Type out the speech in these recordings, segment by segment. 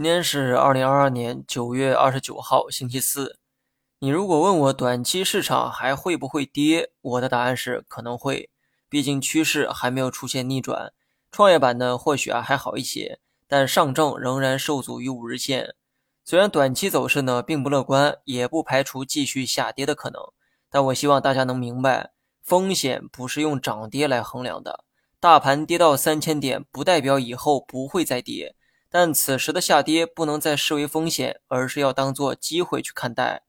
今天是二零二二年九月二十九号，星期四。你如果问我短期市场还会不会跌，我的答案是可能会，毕竟趋势还没有出现逆转。创业板呢，或许啊还好一些，但上证仍然受阻于五日线。虽然短期走势呢并不乐观，也不排除继续下跌的可能，但我希望大家能明白，风险不是用涨跌来衡量的。大盘跌到三千点，不代表以后不会再跌。但此时的下跌不能再视为风险，而是要当做机会去看待。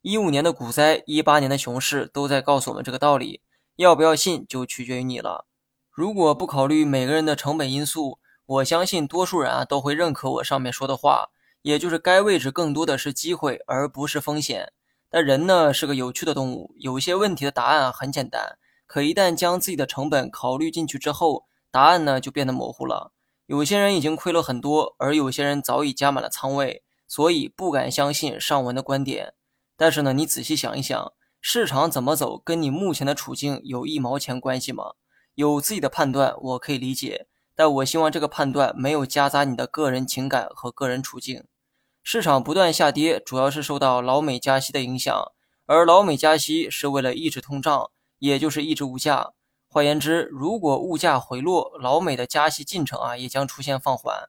一五年的股灾，一八年的熊市都在告诉我们这个道理。要不要信，就取决于你了。如果不考虑每个人的成本因素，我相信多数人啊都会认可我上面说的话，也就是该位置更多的是机会，而不是风险。但人呢是个有趣的动物，有些问题的答案很简单，可一旦将自己的成本考虑进去之后，答案呢就变得模糊了。有些人已经亏了很多，而有些人早已加满了仓位，所以不敢相信上文的观点。但是呢，你仔细想一想，市场怎么走跟你目前的处境有一毛钱关系吗？有自己的判断，我可以理解，但我希望这个判断没有夹杂你的个人情感和个人处境。市场不断下跌，主要是受到老美加息的影响，而老美加息是为了抑制通胀，也就是抑制物价。换言之，如果物价回落，老美的加息进程啊也将出现放缓。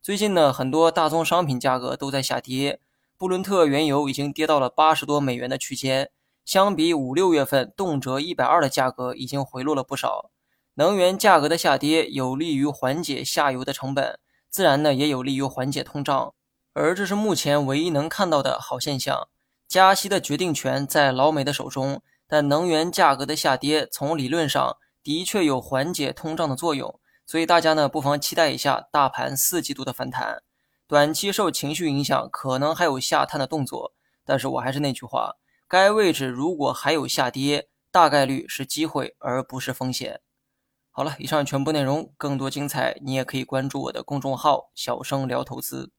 最近呢，很多大宗商品价格都在下跌，布伦特原油已经跌到了八十多美元的区间，相比五六月份动辄一百二的价格，已经回落了不少。能源价格的下跌有利于缓解下游的成本，自然呢也有利于缓解通胀，而这是目前唯一能看到的好现象。加息的决定权在老美的手中，但能源价格的下跌从理论上。的确有缓解通胀的作用，所以大家呢不妨期待一下大盘四季度的反弹。短期受情绪影响，可能还有下探的动作，但是我还是那句话，该位置如果还有下跌，大概率是机会而不是风险。好了，以上全部内容，更多精彩你也可以关注我的公众号“小生聊投资”。